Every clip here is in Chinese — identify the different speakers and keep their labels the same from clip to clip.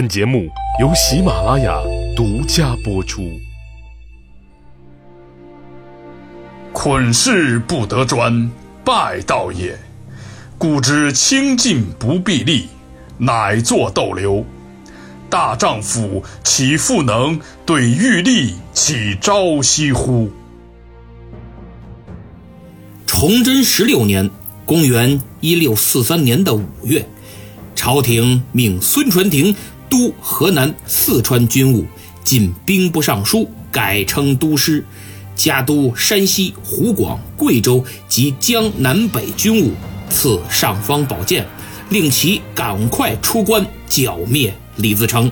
Speaker 1: 本节目由喜马拉雅独家播出。
Speaker 2: 捆事不得专，败道也。故知清净不必立，乃作逗留。大丈夫岂复能对玉立起朝夕乎？
Speaker 3: 崇祯十六年（公元一六四三年的五月），朝廷命孙传庭督河南、四川军务，进兵部尚书，改称都师，加督山西、湖广、贵州及江南北军务，赐尚方宝剑，令其赶快出关剿灭李自成。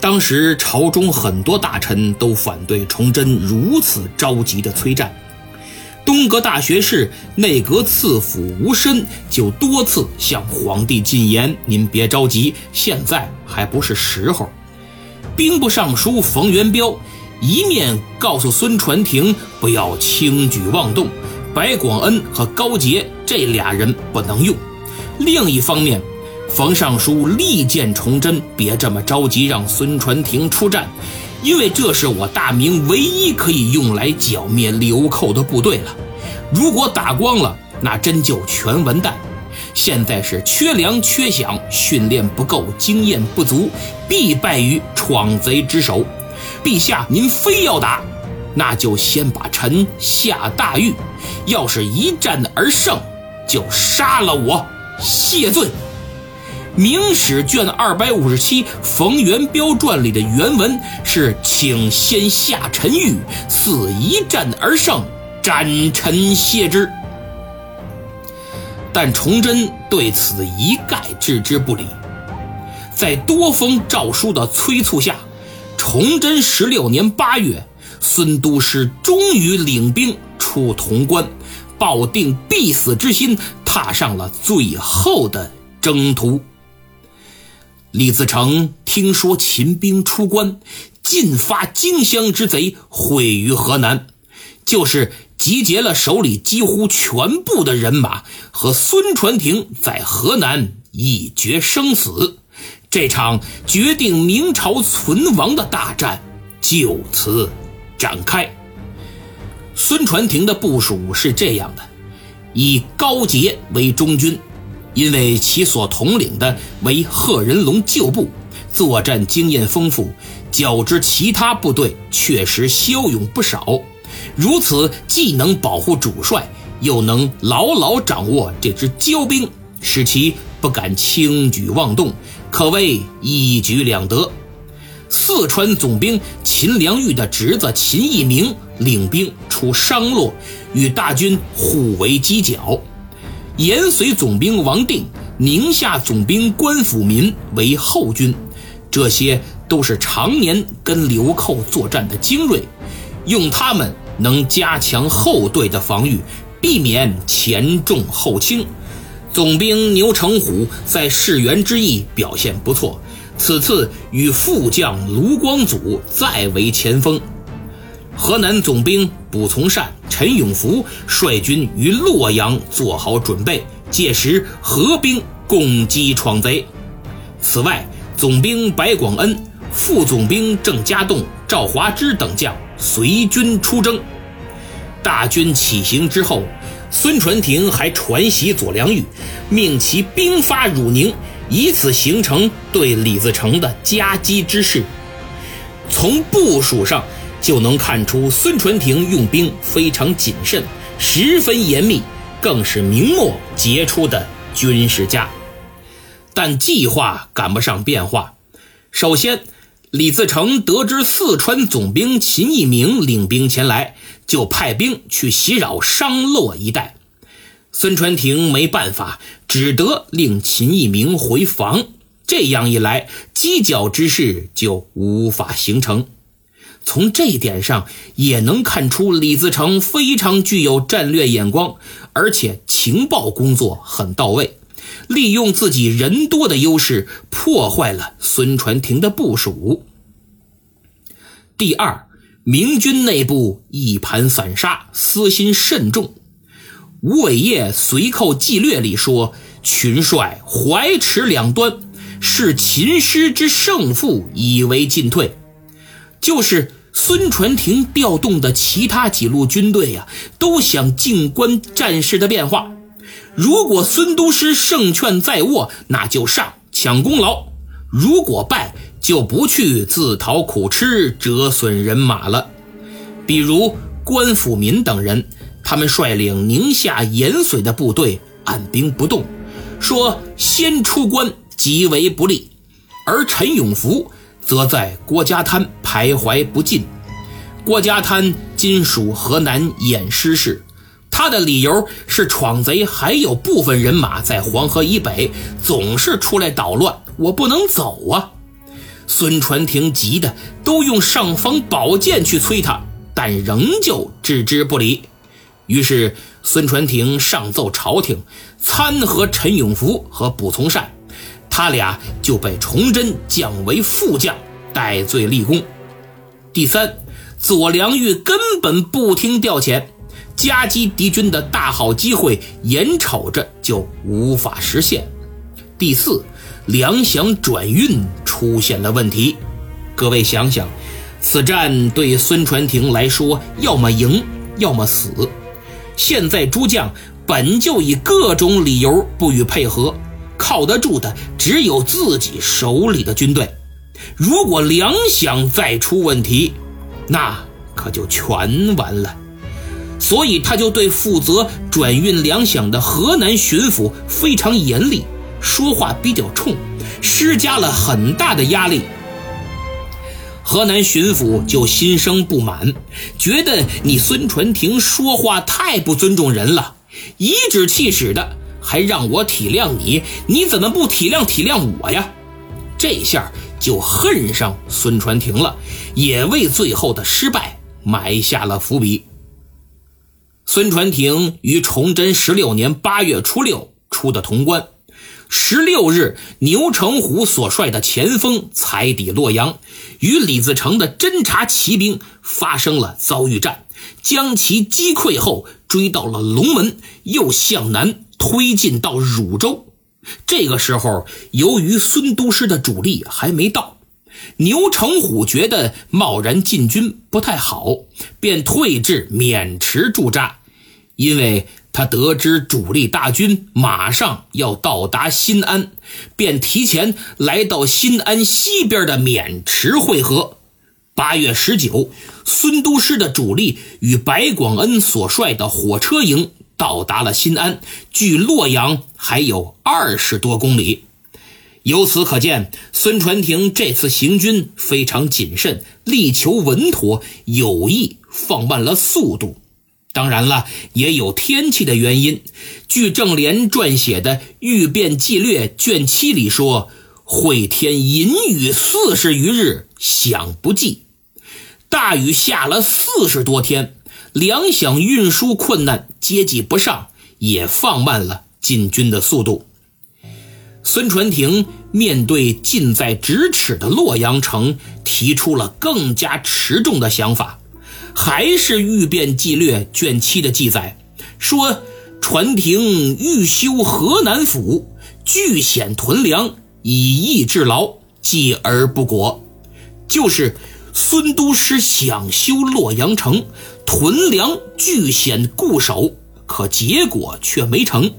Speaker 3: 当时朝中很多大臣都反对崇祯如此着急的催战。东阁大学士、内阁次辅吴申就多次向皇帝进言：“您别着急，现在还不是时候。”兵部尚书冯元彪一面告诉孙传庭不要轻举妄动，白广恩和高杰这俩人不能用；另一方面，冯尚书力荐崇祯别这么着急让孙传庭出战。因为这是我大明唯一可以用来剿灭流寇的部队了，如果打光了，那真就全完蛋。现在是缺粮缺饷，训练不够，经验不足，必败于闯贼之手。陛下，您非要打，那就先把臣下大狱，要是一战而胜，就杀了我，谢罪。《明史》卷二百五十七《冯元彪传》里的原文是：“请先下陈狱，似一战而胜，斩臣谢之。”但崇祯对此一概置之不理。在多封诏书的催促下，崇祯十六年八月，孙都师终于领兵出潼关，抱定必死之心，踏上了最后的征途。李自成听说秦兵出关，进发荆襄之贼毁于河南，就是集结了手里几乎全部的人马，和孙传庭在河南一决生死。这场决定明朝存亡的大战就此展开。孙传庭的部署是这样的：以高杰为中军。因为其所统领的为贺人龙旧部，作战经验丰富，较之其他部队确实骁勇不少。如此既能保护主帅，又能牢牢掌握这支骄兵，使其不敢轻举妄动，可谓一举两得。四川总兵秦良玉的侄子秦义明领兵出商洛，与大军互为犄角。延绥总兵王定、宁夏总兵关辅民为后军，这些都是常年跟流寇作战的精锐，用他们能加强后队的防御，避免前重后轻。总兵牛成虎在世元之役表现不错，此次与副将卢光祖再为前锋。河南总兵卜从善、陈永福率军于洛阳做好准备，届时合兵攻击闯贼。此外，总兵白广恩、副总兵郑家栋、赵华之等将随军出征。大军起行之后，孙传庭还传檄左良玉，命其兵发汝宁，以此形成对李自成的夹击之势。从部署上。就能看出孙传庭用兵非常谨慎，十分严密，更是明末杰出的军事家。但计划赶不上变化。首先，李自成得知四川总兵秦义明领兵前来，就派兵去袭扰商洛一带。孙传庭没办法，只得令秦义明回防。这样一来，犄角之势就无法形成。从这一点上也能看出李自成非常具有战略眼光，而且情报工作很到位，利用自己人多的优势破坏了孙传庭的部署。第二，明军内部一盘散沙，私心甚重。吴伟业《随寇纪略》里说：“群帅怀持两端，视秦师之胜负，以为进退。就是孙传庭调动的其他几路军队呀，都想静观战事的变化。如果孙都师胜券在握，那就上抢功劳；如果败，就不去自讨苦吃，折损人马了。比如关辅民等人，他们率领宁夏延绥的部队按兵不动，说先出关极为不利；而陈永福则在郭家滩徘徊不进。郭家滩今属河南偃师市，他的理由是闯贼还有部分人马在黄河以北，总是出来捣乱，我不能走啊。孙传庭急得都用尚方宝剑去催他，但仍旧置之不理。于是孙传庭上奏朝廷，参劾陈永福和卜从善，他俩就被崇祯降为副将，戴罪立功。第三，左良玉根本不听调遣，夹击敌军的大好机会，眼瞅着就无法实现。第四。粮饷转运出现了问题，各位想想，此战对孙传庭来说，要么赢，要么死。现在诸将本就以各种理由不予配合，靠得住的只有自己手里的军队。如果粮饷再出问题，那可就全完了。所以他就对负责转运粮饷的河南巡抚非常严厉。说话比较冲，施加了很大的压力。河南巡抚就心生不满，觉得你孙传庭说话太不尊重人了，颐指气使的，还让我体谅你，你怎么不体谅体谅我呀？这下就恨上孙传庭了，也为最后的失败埋下了伏笔。孙传庭于崇祯十六年八月初六出的潼关。十六日，牛成虎所率的前锋踩抵洛阳，与李自成的侦察骑兵发生了遭遇战，将其击溃后，追到了龙门，又向南推进到汝州。这个时候，由于孙都师的主力还没到，牛成虎觉得贸然进军不太好，便退至渑池驻扎，因为。他得知主力大军马上要到达新安，便提前来到新安西边的渑池会合。八月十九，孙都师的主力与白广恩所率的火车营到达了新安，距洛阳还有二十多公里。由此可见，孙传庭这次行军非常谨慎，力求稳妥，有意放慢了速度。当然了，也有天气的原因。据郑联撰写的《御变纪略》卷七里说：“会天淫雨四十余日，想不济。大雨下了四十多天，粮饷运输困难，接济不上，也放慢了进军的速度。”孙传庭面对近在咫尺的洛阳城，提出了更加持重的想法。还是《御变纪略》卷七的记载，说传庭欲修河南府，据险屯粮，以逸制劳，继而不果。就是孙都师想修洛阳城，屯粮据险固守，可结果却没成。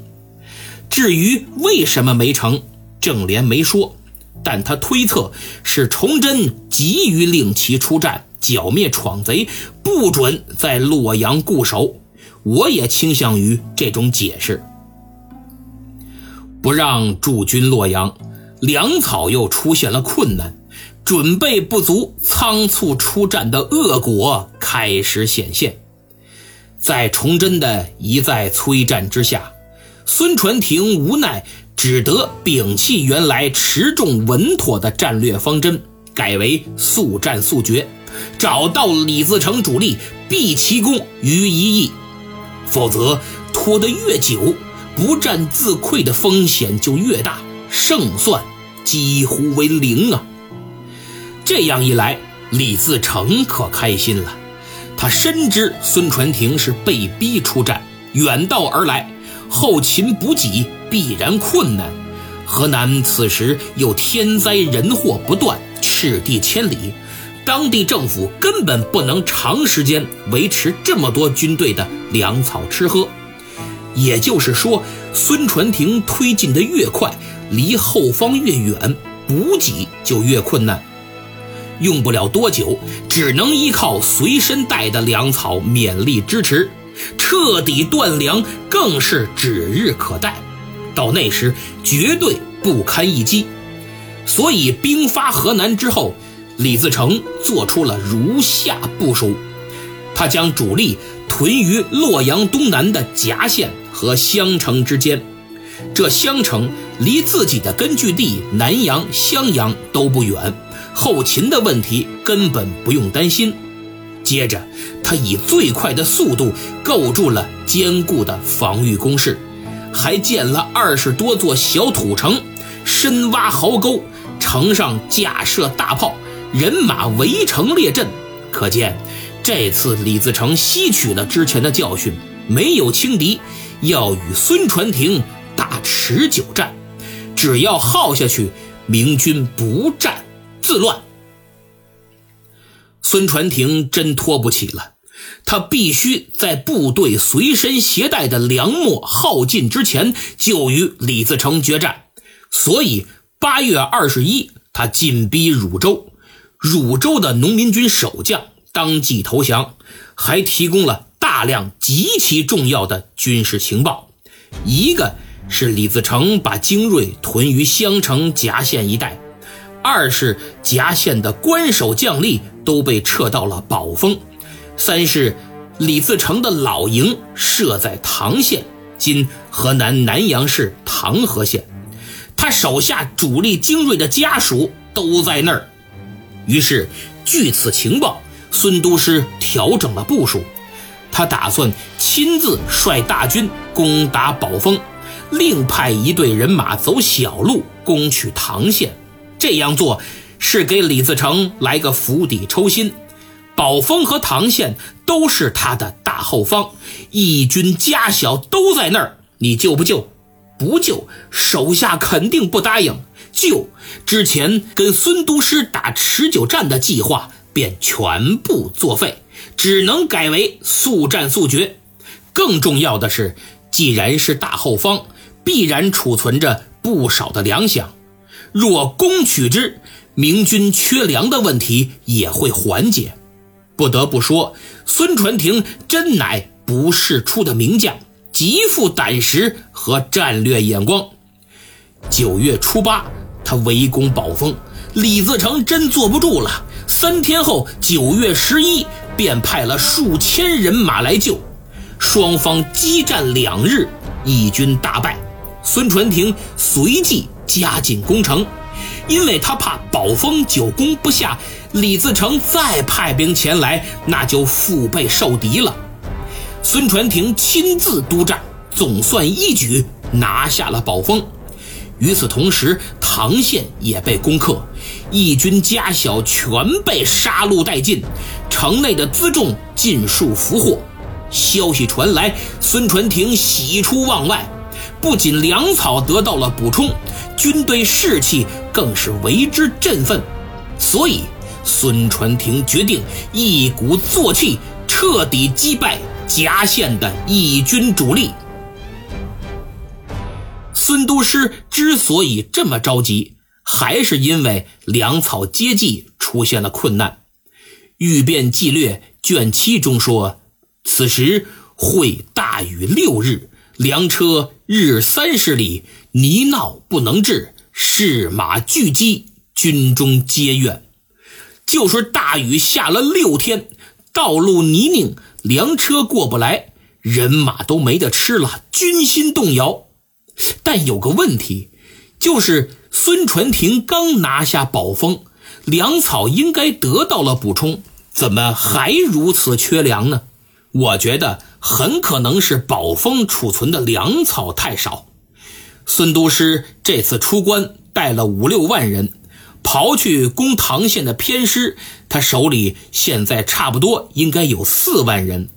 Speaker 3: 至于为什么没成，郑联没说，但他推测是崇祯急于令其出战。剿灭闯贼，不准在洛阳固守。我也倾向于这种解释。不让驻军洛阳，粮草又出现了困难，准备不足，仓促出战的恶果开始显现。在崇祯的一再催战之下，孙传庭无奈，只得摒弃原来持重稳妥的战略方针，改为速战速决。找到李自成主力，毕其功于一役，否则拖得越久，不战自溃的风险就越大，胜算几乎为零啊！这样一来，李自成可开心了，他深知孙传庭是被逼出战，远道而来，后勤补给必然困难，河南此时又天灾人祸不断，赤地千里，当地政府根本不能长时间维持这么多军队的粮草吃喝。也就是说，孙传庭推进的越快，离后方越远，补给就越困难。用不了多久，只能依靠随身带的粮草勉力支持，彻底断粮更是指日可待。到那时，绝对不堪一击。所以，兵发河南之后，李自成做出了如下部署：他将主力屯于洛阳东南的夹县和襄城之间，这襄城离自己的根据地南阳、襄阳都不远。后勤的问题根本不用担心。接着，他以最快的速度构筑了坚固的防御工事，还建了二十多座小土城，深挖壕沟，城上架设大炮，人马围城列阵。可见，这次李自成吸取了之前的教训，没有轻敌，要与孙传庭打持久战。只要耗下去，明军不战。自乱，孙传庭真拖不起了，他必须在部队随身携带的粮秣耗尽之前就与李自成决战。所以八月二十一，他进逼汝州，汝州的农民军守将当即投降，还提供了大量极其重要的军事情报。一个是李自成把精锐屯于襄城夹县一带。二是夹县的关守将吏都被撤到了宝丰，三是李自成的老营设在唐县（今河南南阳市唐河县），他手下主力精锐的家属都在那儿。于是，据此情报，孙都师调整了部署，他打算亲自率大军攻打宝丰，另派一队人马走小路攻取唐县。这样做是给李自成来个釜底抽薪。宝丰和唐县都是他的大后方，义军家小都在那儿，你救不救？不救，手下肯定不答应。救，之前跟孙都师打持久战的计划便全部作废，只能改为速战速决。更重要的是，既然是大后方，必然储存着不少的粮饷。若攻取之，明军缺粮的问题也会缓解。不得不说，孙传庭真乃不世出的名将，极富胆识和战略眼光。九月初八，他围攻宝丰，李自成真坐不住了。三天后，九月十一，便派了数千人马来救。双方激战两日，义军大败。孙传庭随即。加紧攻城，因为他怕宝丰久攻不下，李自成再派兵前来，那就腹背受敌了。孙传庭亲自督战，总算一举拿下了宝丰。与此同时，唐县也被攻克，义军家小全被杀戮殆尽，城内的辎重尽数俘获。消息传来，孙传庭喜出望外。不仅粮草得到了补充，军队士气更是为之振奋，所以孙传庭决定一鼓作气，彻底击败夹县的义军主力。孙都师之所以这么着急，还是因为粮草接济出现了困难。《欲变纪略》卷七中说：“此时会大雨六日。”粮车日三十里，泥淖不能治，士马俱饥，军中皆怨。就说大雨下了六天，道路泥泞，粮车过不来，人马都没得吃了，军心动摇。但有个问题，就是孙传庭刚拿下宝丰，粮草应该得到了补充，怎么还如此缺粮呢？我觉得很可能是宝丰储存的粮草太少。孙都师这次出关带了五六万人，刨去攻唐县的偏师，他手里现在差不多应该有四万人，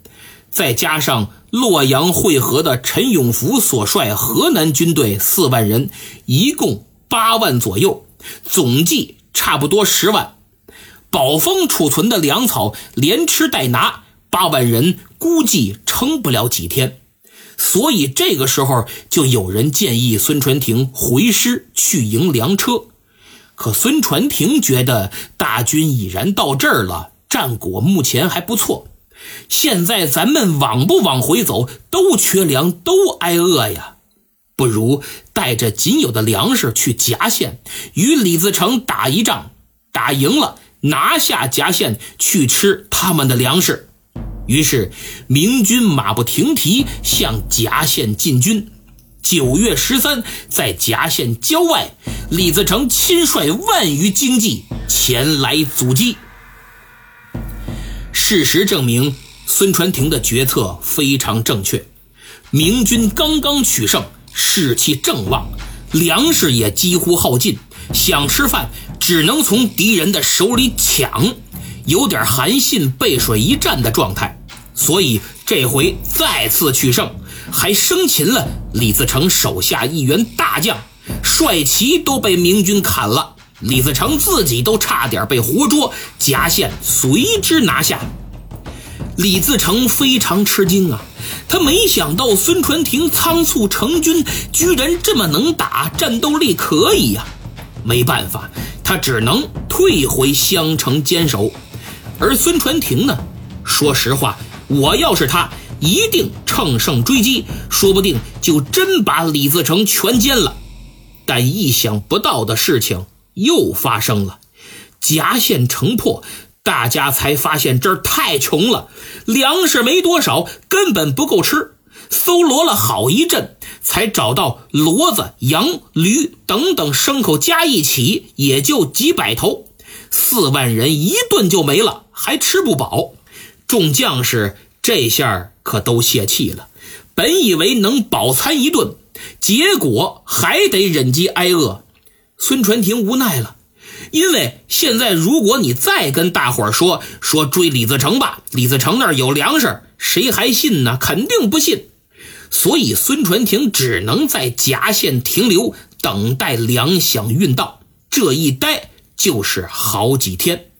Speaker 3: 再加上洛阳会合的陈永福所率河南军队四万人，一共八万左右，总计差不多十万。宝丰储存的粮草连吃带拿，八万人估计撑不了几天。所以这个时候就有人建议孙传庭回师去迎粮车。可孙传庭觉得大军已然到这儿了，战果目前还不错。现在咱们往不往回走，都缺粮，都挨饿呀。不如带着仅有的粮食去夹县，与李自成打一仗，打赢了拿下夹县，去吃他们的粮食。于是明军马不停蹄向夹县进军。九月十三，在夹县郊外，李自成亲率万余精骑前来阻击。事实证明，孙传庭的决策非常正确。明军刚刚取胜，士气正旺，粮食也几乎耗尽，想吃饭只能从敌人的手里抢，有点韩信背水一战的状态。所以这回再次取胜，还生擒了李自成手下一员大将，帅旗都被明军砍了。李自成自己都差点被活捉，夹县随之拿下。李自成非常吃惊啊，他没想到孙传庭仓促成军，居然这么能打，战斗力可以呀。没办法，他只能退回襄城坚守。而孙传庭呢，说实话，我要是他，一定乘胜追击，说不定就真把李自成全歼了。但意想不到的事情。又发生了，夹县城破，大家才发现这儿太穷了，粮食没多少，根本不够吃。搜罗了好一阵，才找到骡子、羊、驴等等牲口加一起，也就几百头。四万人一顿就没了，还吃不饱。众将士这下可都泄气了，本以为能饱餐一顿，结果还得忍饥挨饿。孙传庭无奈了，因为现在如果你再跟大伙儿说说追李自成吧，李自成那儿有粮食，谁还信呢？肯定不信。所以孙传庭只能在夹县停留，等待粮饷运到。这一待就是好几天，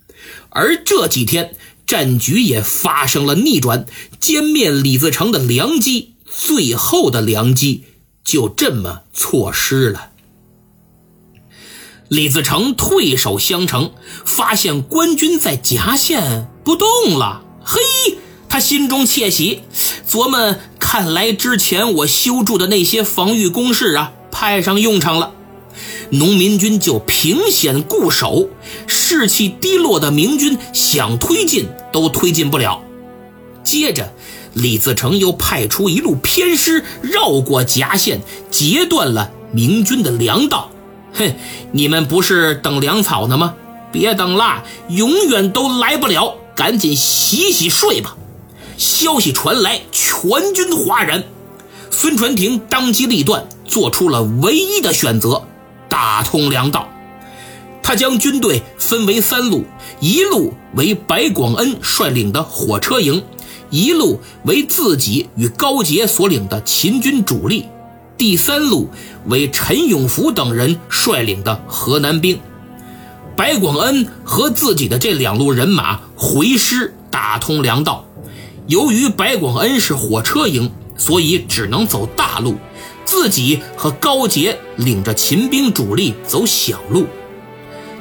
Speaker 3: 而这几天战局也发生了逆转，歼灭李自成的良机，最后的良机就这么错失了。李自成退守襄城，发现官军在夹县不动了。嘿，他心中窃喜，琢磨：看来之前我修筑的那些防御工事啊，派上用场了。农民军就凭险固守，士气低落的明军想推进都推进不了。接着，李自成又派出一路偏师，绕过夹县，截断了明军的粮道。哼，你们不是等粮草呢吗？别等了，永远都来不了。赶紧洗洗睡吧。消息传来，全军哗然。孙传庭当机立断，做出了唯一的选择：打通粮道。他将军队分为三路，一路为白广恩率领的火车营，一路为自己与高杰所领的秦军主力。第三路为陈永福等人率领的河南兵，白广恩和自己的这两路人马回师打通粮道。由于白广恩是火车营，所以只能走大路，自己和高杰领着秦兵主力走小路。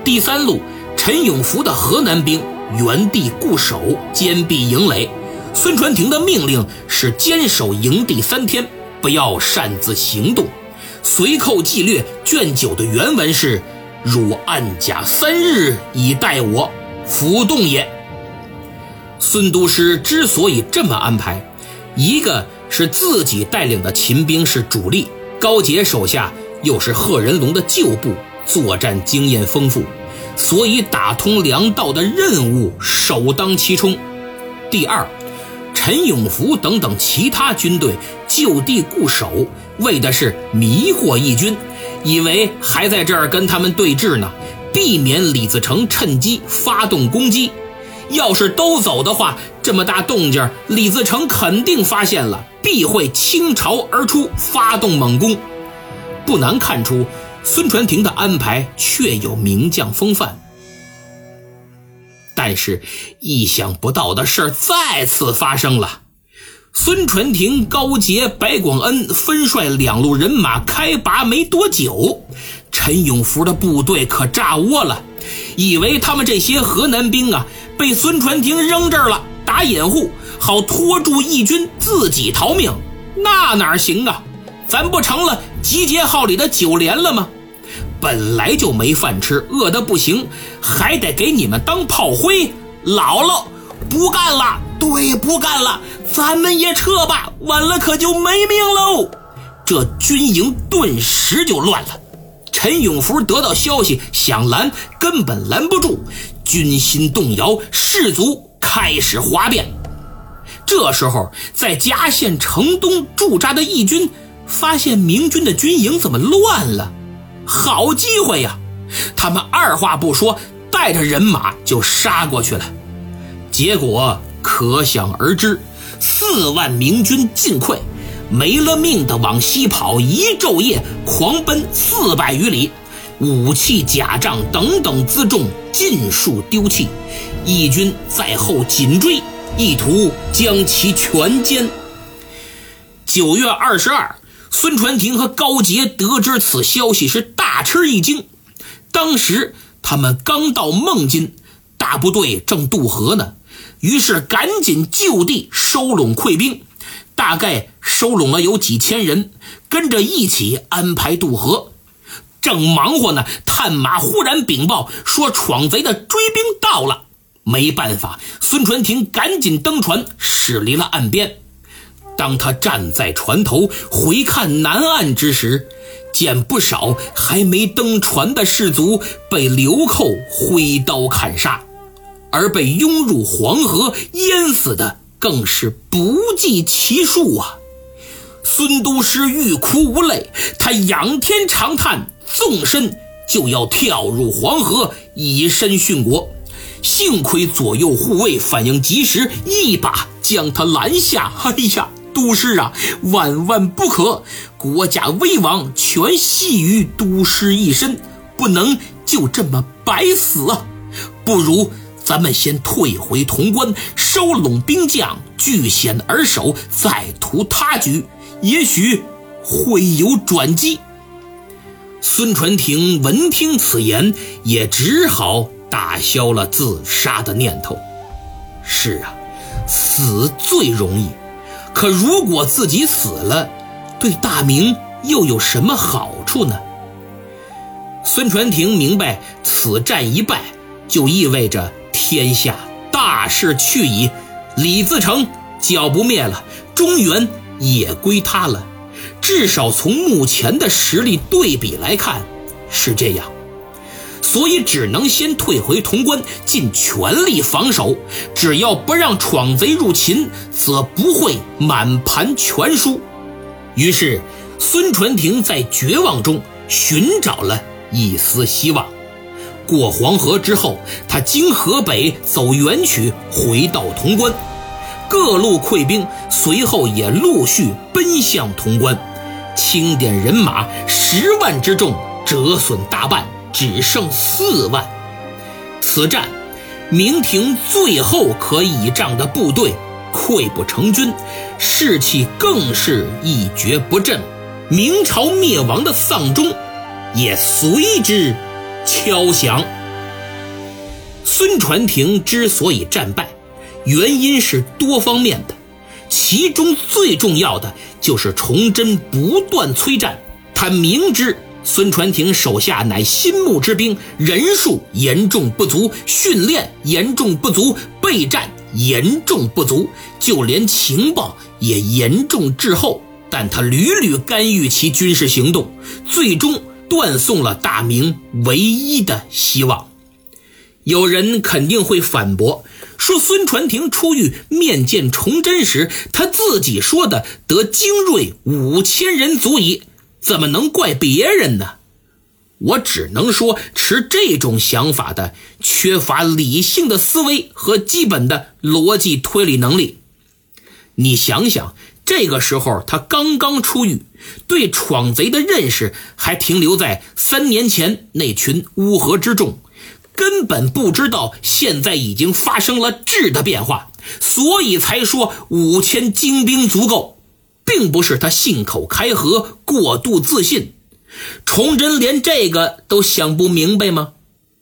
Speaker 3: 第三路，陈永福的河南兵原地固守，坚壁营垒。孙传庭的命令是坚守营地三天。不要擅自行动。随寇纪略卷九的原文是：“汝暗甲三日以待我，浮动也。”孙都师之所以这么安排，一个是自己带领的秦兵是主力，高杰手下又是贺人龙的旧部，作战经验丰富，所以打通粮道的任务首当其冲。第二。陈永福等等其他军队就地固守，为的是迷惑义军，以为还在这儿跟他们对峙呢，避免李自成趁机发动攻击。要是都走的话，这么大动静，李自成肯定发现了，必会倾巢而出，发动猛攻。不难看出，孙传庭的安排确有名将风范。但是，意想不到的事再次发生了。孙传庭、高杰、白广恩分率两路人马开拔没多久，陈永福的部队可炸窝了，以为他们这些河南兵啊被孙传庭扔这儿了，打掩护，好拖住义军自己逃命。那哪行啊？咱不成了集结号里的九连了吗？本来就没饭吃，饿得不行，还得给你们当炮灰。姥姥，不干了！对，不干了，咱们也撤吧，晚了可就没命喽。这军营顿时就乱了。陈永福得到消息，想拦根本拦不住，军心动摇，士卒开始哗变。这时候，在嘉县城东驻扎的义军发现明军的军营怎么乱了，好机会呀！他们二话不说，带着人马就杀过去了。结果。可想而知，四万明军尽溃，没了命的往西跑，一昼夜狂奔四百余里，武器、甲仗等等辎重尽数丢弃，义军在后紧追，意图将其全歼。九月二十二，孙传庭和高杰得知此消息是大吃一惊，当时他们刚到孟津，大部队正渡河呢。于是赶紧就地收拢溃兵，大概收拢了有几千人，跟着一起安排渡河。正忙活呢，探马忽然禀报说闯贼的追兵到了。没办法，孙传庭赶紧登船驶离了岸边。当他站在船头回看南岸之时，见不少还没登船的士卒被流寇挥刀砍杀。而被拥入黄河淹死的更是不计其数啊！孙都师欲哭无泪，他仰天长叹，纵身就要跳入黄河，以身殉国。幸亏左右护卫反应及时，一把将他拦下。哎呀，都师啊，万万不可！国家危亡，全系于都师一身，不能就这么白死啊！不如。咱们先退回潼关，收拢兵将，据险而守，再图他局，也许会有转机。孙传庭闻听此言，也只好打消了自杀的念头。是啊，死最容易，可如果自己死了，对大明又有什么好处呢？孙传庭明白，此战一败，就意味着。天下大势去矣，李自成剿不灭了，中原也归他了。至少从目前的实力对比来看，是这样。所以只能先退回潼关，尽全力防守。只要不让闯贼入秦，则不会满盘全输。于是，孙传庭在绝望中寻找了一丝希望。过黄河之后，他经河北走元曲，回到潼关。各路溃兵随后也陆续奔向潼关，清点人马十万之众折损大半，只剩四万。此战，明廷最后可倚仗的部队溃不成军，士气更是一蹶不振。明朝灭亡的丧钟也随之。敲响。孙传庭之所以战败，原因是多方面的，其中最重要的就是崇祯不断催战。他明知孙传庭手下乃新募之兵，人数严重不足，训练严重不足，备战严重不足，就连情报也严重滞后。但他屡屡干预其军事行动，最终。断送了大明唯一的希望。有人肯定会反驳说，孙传庭出狱面见崇祯时，他自己说的得精锐五千人足矣，怎么能怪别人呢？我只能说，持这种想法的缺乏理性的思维和基本的逻辑推理能力。你想想，这个时候他刚刚出狱，对闯贼的认识还停留在三年前那群乌合之众，根本不知道现在已经发生了质的变化，所以才说五千精兵足够，并不是他信口开河、过度自信。崇祯连这个都想不明白吗？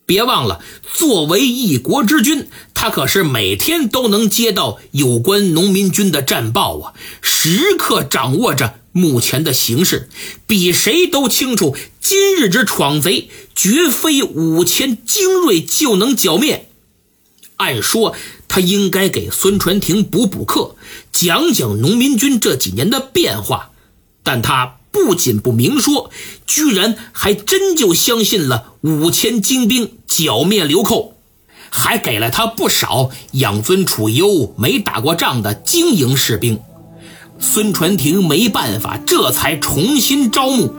Speaker 3: 别忘了，作为一国之君，他可是每天都能接到有关农民军的战报啊，时刻掌握着目前的形势，比谁都清楚今日之闯贼绝非五千精锐就能剿灭。按说他应该给孙传庭补补课，讲讲农民军这几年的变化，但他。不仅不明说，居然还真就相信了五千精兵剿灭流寇，还给了他不少养尊处优、没打过仗的精英士兵。孙传庭没办法，这才重新招募。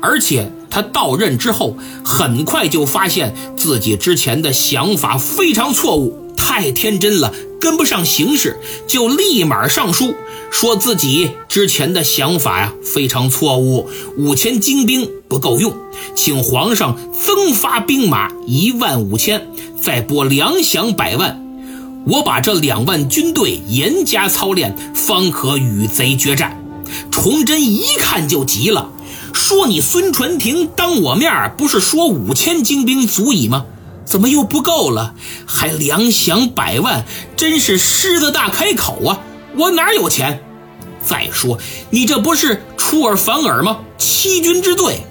Speaker 3: 而且他到任之后，很快就发现自己之前的想法非常错误，太天真了，跟不上形势，就立马上书。说自己之前的想法呀非常错误，五千精兵不够用，请皇上增发兵马一万五千，再拨粮饷百万，我把这两万军队严加操练，方可与贼决战。崇祯一看就急了，说：“你孙传庭当我面不是说五千精兵足矣吗？怎么又不够了？还粮饷百万，真是狮子大开口啊！”我哪有钱？再说你这不是出尔反尔吗？欺君之罪！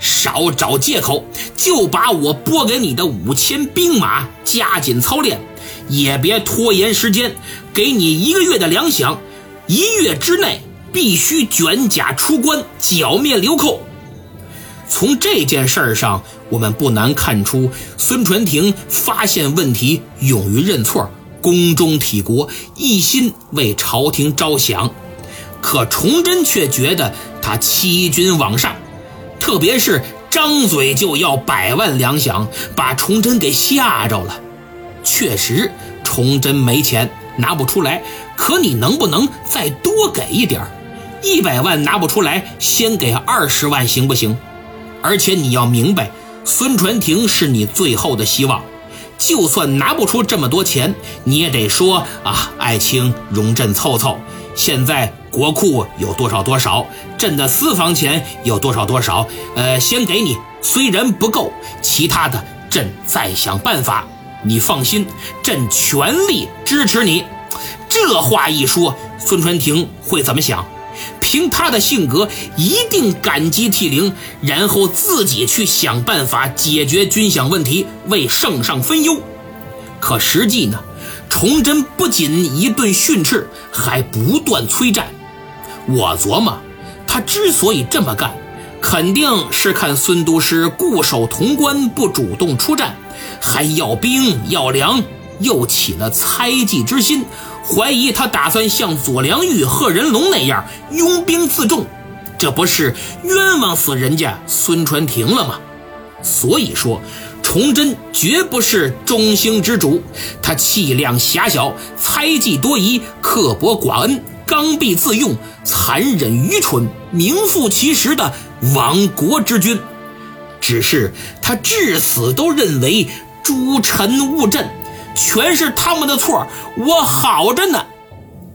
Speaker 3: 少找借口，就把我拨给你的五千兵马加紧操练，也别拖延时间，给你一个月的粮饷，一月之内必须卷甲出关，剿灭流寇。从这件事儿上，我们不难看出，孙传庭发现问题，勇于认错。宫中体国，一心为朝廷着想，可崇祯却觉得他欺君罔上，特别是张嘴就要百万粮饷，把崇祯给吓着了。确实，崇祯没钱拿不出来，可你能不能再多给一点儿一百万拿不出来，先给二十万行不行？而且你要明白，孙传庭是你最后的希望。就算拿不出这么多钱，你也得说啊，爱卿容朕凑凑。现在国库有多少多少，朕的私房钱有多少多少，呃，先给你，虽然不够，其他的朕再想办法。你放心，朕全力支持你。这话一说，孙传庭会怎么想？凭他的性格，一定感激涕零，然后自己去想办法解决军饷问题，为圣上分忧。可实际呢，崇祯不仅一顿训斥，还不断催战。我琢磨，他之所以这么干，肯定是看孙都师固守潼关，不主动出战，还要兵要粮，又起了猜忌之心。怀疑他打算像左良玉、贺人龙那样拥兵自重，这不是冤枉死人家孙传庭了吗？所以说，崇祯绝不是中兴之主，他气量狭小，猜忌多疑，刻薄寡恩，刚愎自用，残忍愚蠢，名副其实的亡国之君。只是他至死都认为诸臣误朕。全是他们的错，我好着呢。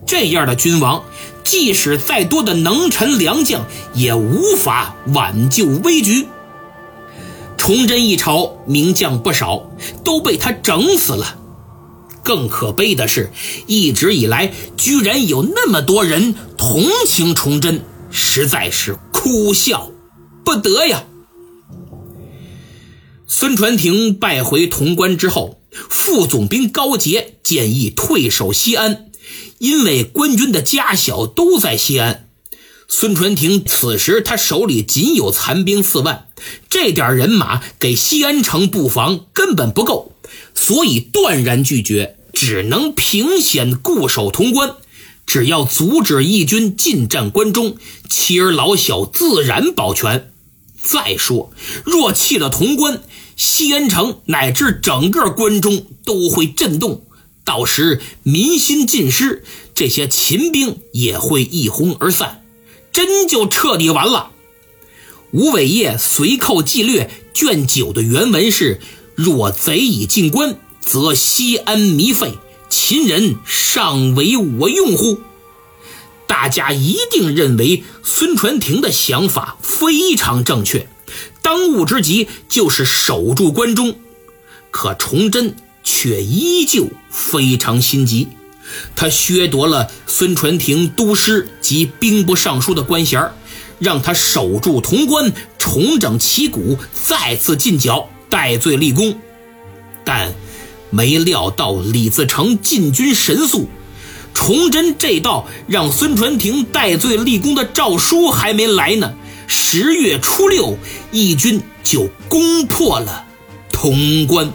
Speaker 3: 这样的君王，即使再多的能臣良将，也无法挽救危局。崇祯一朝名将不少，都被他整死了。更可悲的是，一直以来居然有那么多人同情崇祯，实在是哭笑不得呀。孙传庭败回潼关之后。副总兵高杰建议退守西安，因为官军的家小都在西安。孙传庭此时他手里仅有残兵四万，这点人马给西安城布防根本不够，所以断然拒绝，只能凭险固守潼关。只要阻止义军进占关中，妻儿老小自然保全。再说，若弃了潼关，西安城乃至整个关中都会震动，到时民心尽失，这些秦兵也会一哄而散，真就彻底完了。吴伟业随寇纪略卷九的原文是：若贼已进关，则西安糜废，秦人尚为我用乎？大家一定认为孙传庭的想法非常正确，当务之急就是守住关中。可崇祯却依旧非常心急，他削夺了孙传庭都师及兵部尚书的官衔，让他守住潼关，重整旗鼓，再次进剿，戴罪立功。但没料到李自成进军神速。崇祯这道让孙传庭戴罪立功的诏书还没来呢，十月初六，义军就攻破了潼关。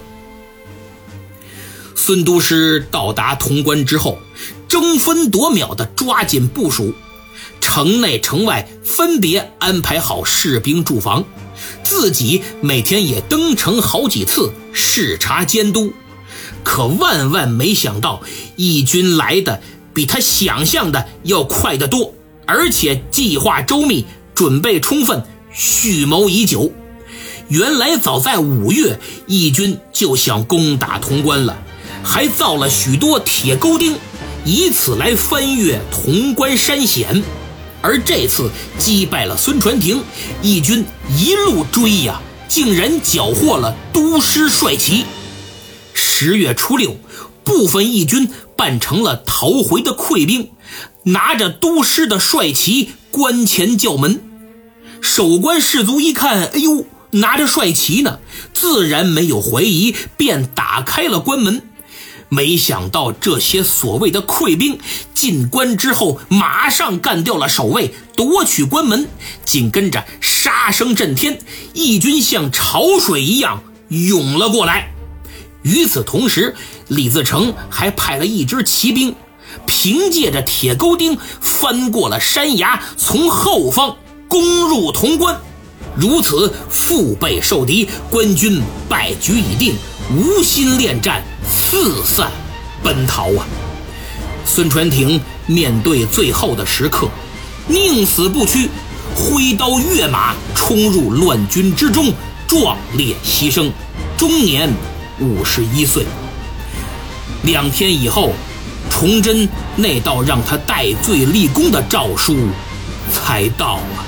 Speaker 3: 孙都师到达潼关之后，争分夺秒地抓紧部署，城内城外分别安排好士兵驻防，自己每天也登城好几次视察监督。可万万没想到，义军来的比他想象的要快得多，而且计划周密，准备充分，蓄谋已久。原来早在五月，义军就想攻打潼关了，还造了许多铁钩钉，以此来翻越潼关山险。而这次击败了孙传庭，义军一路追呀，竟然缴获了都师帅旗。十月初六，部分义军扮成了逃回的溃兵，拿着都师的帅旗，关前叫门。守关士卒一看，哎呦，拿着帅旗呢，自然没有怀疑，便打开了关门。没想到这些所谓的溃兵进关之后，马上干掉了守卫，夺取关门。紧跟着，杀声震天，义军像潮水一样涌了过来。与此同时，李自成还派了一支骑兵，凭借着铁钩钉翻过了山崖，从后方攻入潼关。如此腹背受敌，官军败局已定，无心恋战，四散奔逃啊！孙传庭面对最后的时刻，宁死不屈，挥刀跃马冲入乱军之中，壮烈牺牲，终年。五十一岁。两天以后，崇祯那道让他戴罪立功的诏书才到啊。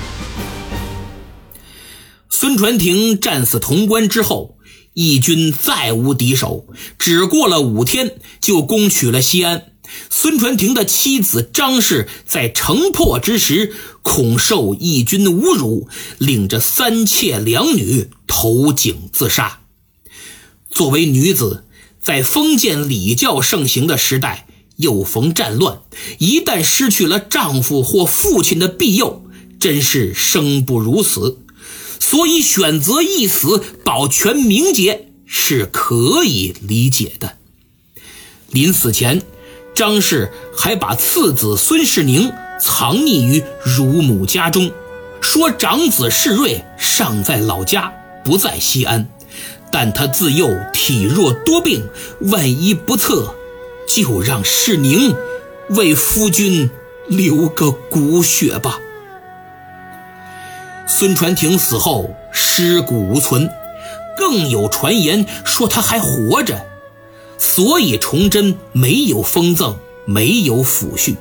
Speaker 3: 孙传庭战死潼关之后，义军再无敌手，只过了五天就攻取了西安。孙传庭的妻子张氏在城破之时，恐受义军侮辱，领着三妾两女投井自杀。作为女子，在封建礼教盛行的时代，又逢战乱，一旦失去了丈夫或父亲的庇佑，真是生不如死。所以选择一死保全名节是可以理解的。临死前，张氏还把次子孙世宁藏匿于乳母家中，说长子世瑞尚在老家，不在西安。但他自幼体弱多病，万一不测，就让世宁为夫君留个骨血吧。孙传庭死后尸骨无存，更有传言说他还活着，所以崇祯没有封赠，没有抚恤。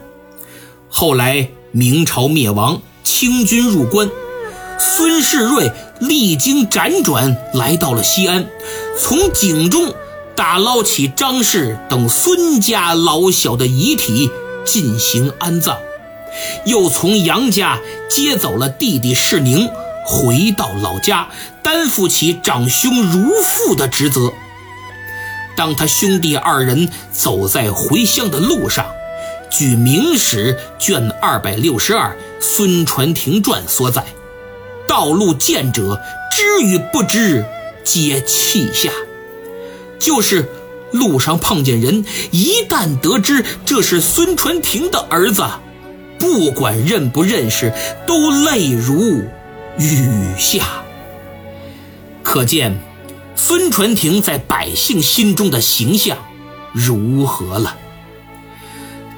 Speaker 3: 后来明朝灭亡，清军入关。孙世瑞历经辗转来到了西安，从井中打捞起张氏等孙家老小的遗体进行安葬，又从杨家接走了弟弟世宁，回到老家担负起长兄如父的职责。当他兄弟二人走在回乡的路上，据《明史》卷二百六十二《孙传庭传》所载。道路见者知与不知，皆泣下。就是路上碰见人，一旦得知这是孙传庭的儿子，不管认不认识，都泪如雨下。可见孙传庭在百姓心中的形象如何了。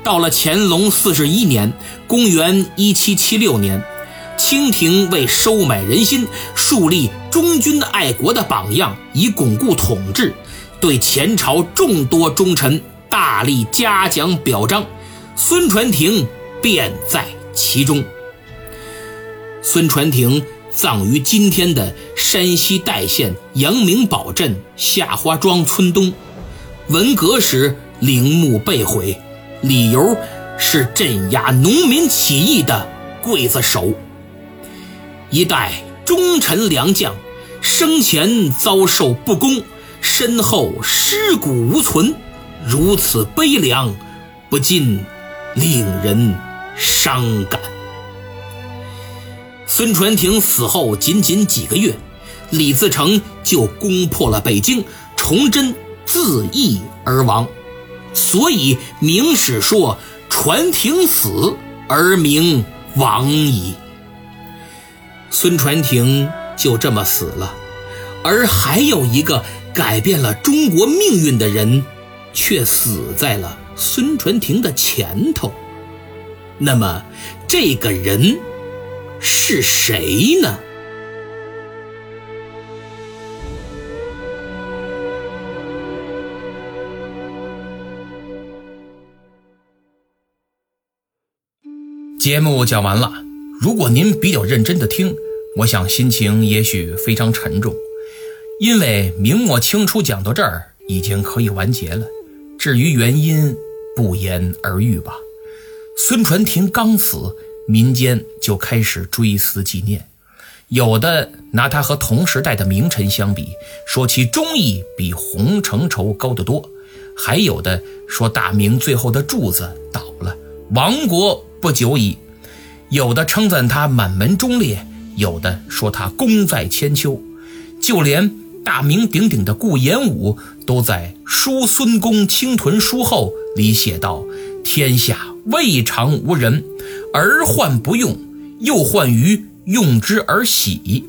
Speaker 3: 到了乾隆四十一年（公元一七七六年），清廷为收买人心、树立忠君爱国的榜样，以巩固统治，对前朝众多忠臣大力嘉奖表彰，孙传庭便在其中。孙传庭葬于今天的山西代县阳明堡镇夏花庄村东，文革时陵墓被毁。理由是镇压农民起义的刽子手。一代忠臣良将，生前遭受不公，身后尸骨无存，如此悲凉，不禁令人伤感。孙传庭死后仅仅几个月，李自成就攻破了北京，崇祯自缢而亡。所以明史说传庭死而明亡矣。孙传庭就这么死了，而还有一个改变了中国命运的人，却死在了孙传庭的前头。那么这个人是谁呢？节目讲完了，如果您比较认真的听，我想心情也许非常沉重，因为明末清初讲到这儿已经可以完结了。至于原因，不言而喻吧。孙传庭刚死，民间就开始追思纪念，有的拿他和同时代的名臣相比，说其忠义比洪承畴高得多；还有的说大明最后的柱子倒了，亡国。不久矣，有的称赞他满门忠烈，有的说他功在千秋，就连大名鼎鼎的顾炎武都在《书孙公青屯书后》里写道：“天下未尝无人，而患不用，又患于用之而喜，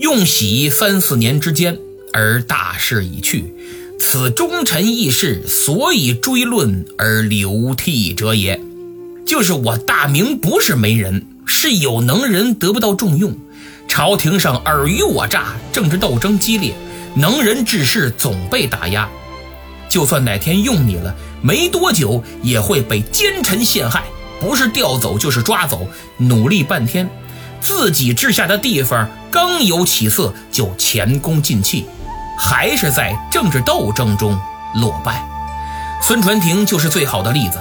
Speaker 3: 用喜三四年之间，而大势已去。此忠臣义士所以追论而流涕者也。”就是我大明不是没人，是有能人得不到重用，朝廷上尔虞我诈，政治斗争激烈，能人志士总被打压。就算哪天用你了，没多久也会被奸臣陷害，不是调走就是抓走。努力半天，自己治下的地方刚有起色，就前功尽弃，还是在政治斗争中落败。孙传庭就是最好的例子。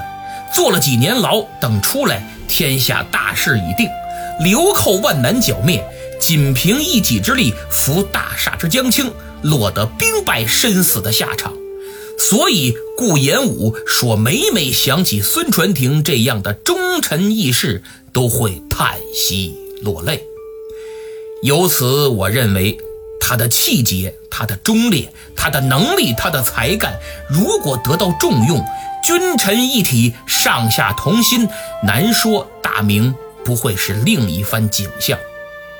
Speaker 3: 坐了几年牢，等出来，天下大势已定，流寇万难剿灭，仅凭一己之力扶大厦之将倾，落得兵败身死的下场。所以顾炎武说，每每想起孙传庭这样的忠臣义士，都会叹息落泪。由此，我认为他的气节、他的忠烈、他的能力、他的才干，如果得到重用。君臣一体，上下同心，难说大明不会是另一番景象。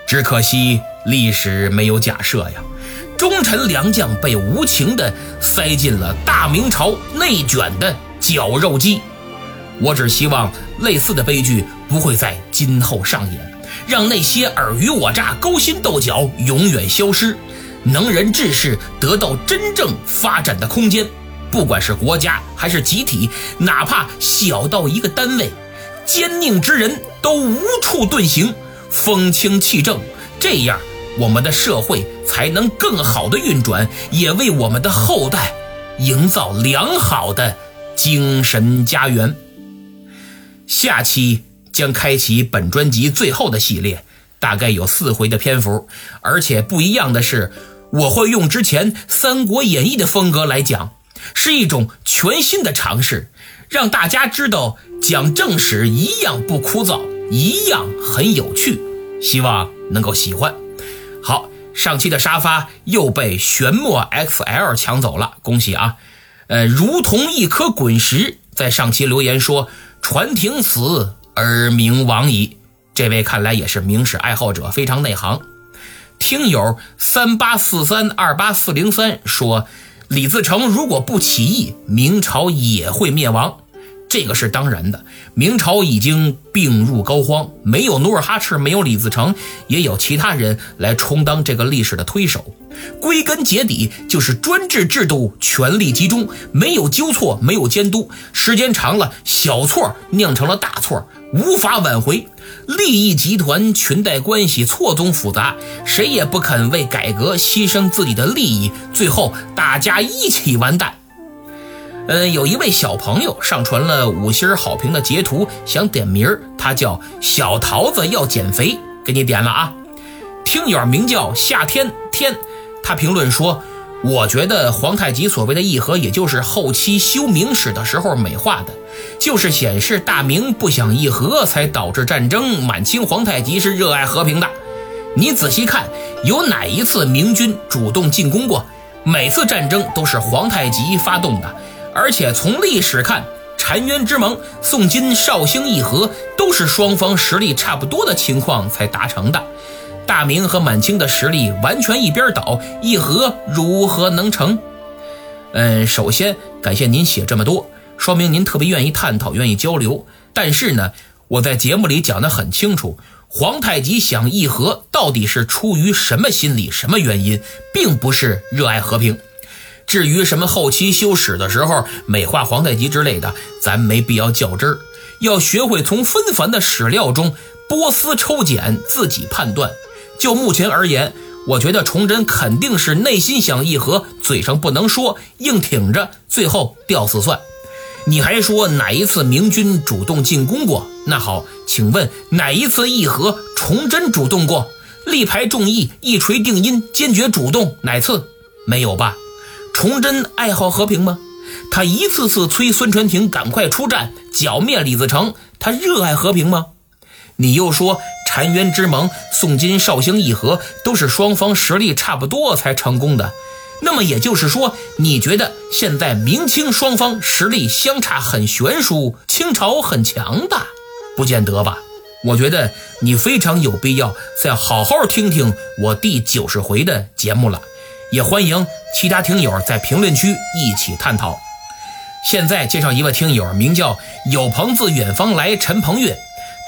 Speaker 3: 只可惜历史没有假设呀，忠臣良将被无情地塞进了大明朝内卷的绞肉机。我只希望类似的悲剧不会在今后上演，让那些尔虞我诈、勾心斗角永远消失，能人志士得到真正发展的空间。不管是国家还是集体，哪怕小到一个单位，奸佞之人都无处遁形，风清气正，这样我们的社会才能更好的运转，也为我们的后代营造良好的精神家园。下期将开启本专辑最后的系列，大概有四回的篇幅，而且不一样的是，我会用之前《三国演义》的风格来讲。是一种全新的尝试，让大家知道讲正史一样不枯燥，一样很有趣，希望能够喜欢。好，上期的沙发又被玄墨 XL 抢走了，恭喜啊！呃，如同一颗滚石，在上期留言说“传庭死而名亡矣”，这位看来也是明史爱好者，非常内行。听友三八四三二八四零三说，李自成如果不起义，明朝也会灭亡。这个是当然的，明朝已经病入膏肓，没有努尔哈赤，没有李自成，也有其他人来充当这个历史的推手。归根结底就是专制制度，权力集中，没有纠错，没有监督，时间长了，小错酿成了大错，无法挽回。利益集团、裙带关系错综复杂，谁也不肯为改革牺牲自己的利益，最后大家一起完蛋。嗯，有一位小朋友上传了五星好评的截图，想点名儿，他叫小桃子要减肥，给你点了啊。听友名叫夏天天，他评论说：“我觉得皇太极所谓的议和，也就是后期修明史的时候美化的，就是显示大明不想议和，才导致战争。满清皇太极是热爱和平的。你仔细看，有哪一次明军主动进攻过？每次战争都是皇太极发动的。”而且从历史看，澶渊之盟、宋金、绍兴议和都是双方实力差不多的情况才达成的。大明和满清的实力完全一边倒，议和如何能成？嗯，首先感谢您写这么多，说明您特别愿意探讨、愿意交流。但是呢，我在节目里讲得很清楚，皇太极想议和到底是出于什么心理、什么原因，并不是热爱和平。至于什么后期修史的时候美化皇太极之类的，咱没必要较真儿。要学会从纷繁的史料中剥丝抽茧，自己判断。就目前而言，我觉得崇祯肯定是内心想议和，嘴上不能说，硬挺着，最后吊死算。你还说哪一次明军主动进攻过？那好，请问哪一次议和崇祯主动过？力排众议，一锤定音，坚决主动，哪次？没有吧？崇祯爱好和平吗？他一次次催孙传庭赶快出战剿灭李自成，他热爱和平吗？你又说澶渊之盟、宋金、绍兴议和都是双方实力差不多才成功的，那么也就是说，你觉得现在明清双方实力相差很悬殊，清朝很强大？不见得吧？我觉得你非常有必要再好好听听我第九十回的节目了。也欢迎其他听友在评论区一起探讨。现在介绍一位听友，名叫有朋自远方来陈鹏月，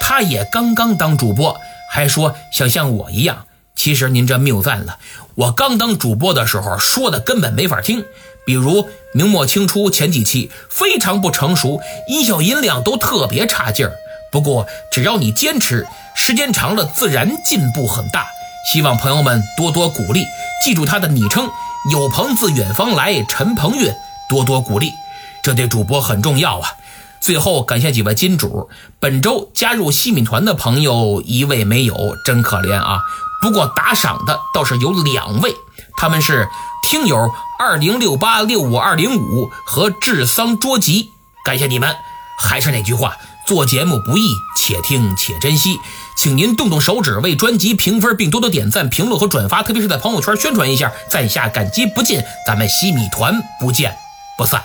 Speaker 3: 他也刚刚当主播，还说想像我一样。其实您这谬赞了，我刚当主播的时候说的根本没法听，比如明末清初前几期非常不成熟，音效音量都特别差劲儿。不过只要你坚持，时间长了自然进步很大。希望朋友们多多鼓励，记住他的昵称“有朋自远方来”，陈鹏月，多多鼓励，这对主播很重要啊！最后感谢几位金主，本周加入西米团的朋友一位没有，真可怜啊！不过打赏的倒是有两位，他们是听友二零六八六五二零五和智桑捉急，感谢你们。还是那句话。做节目不易，且听且珍惜，请您动动手指为专辑评分，并多多点赞、评论和转发，特别是在朋友圈宣传一下，在下感激不尽。咱们西米团不见不散。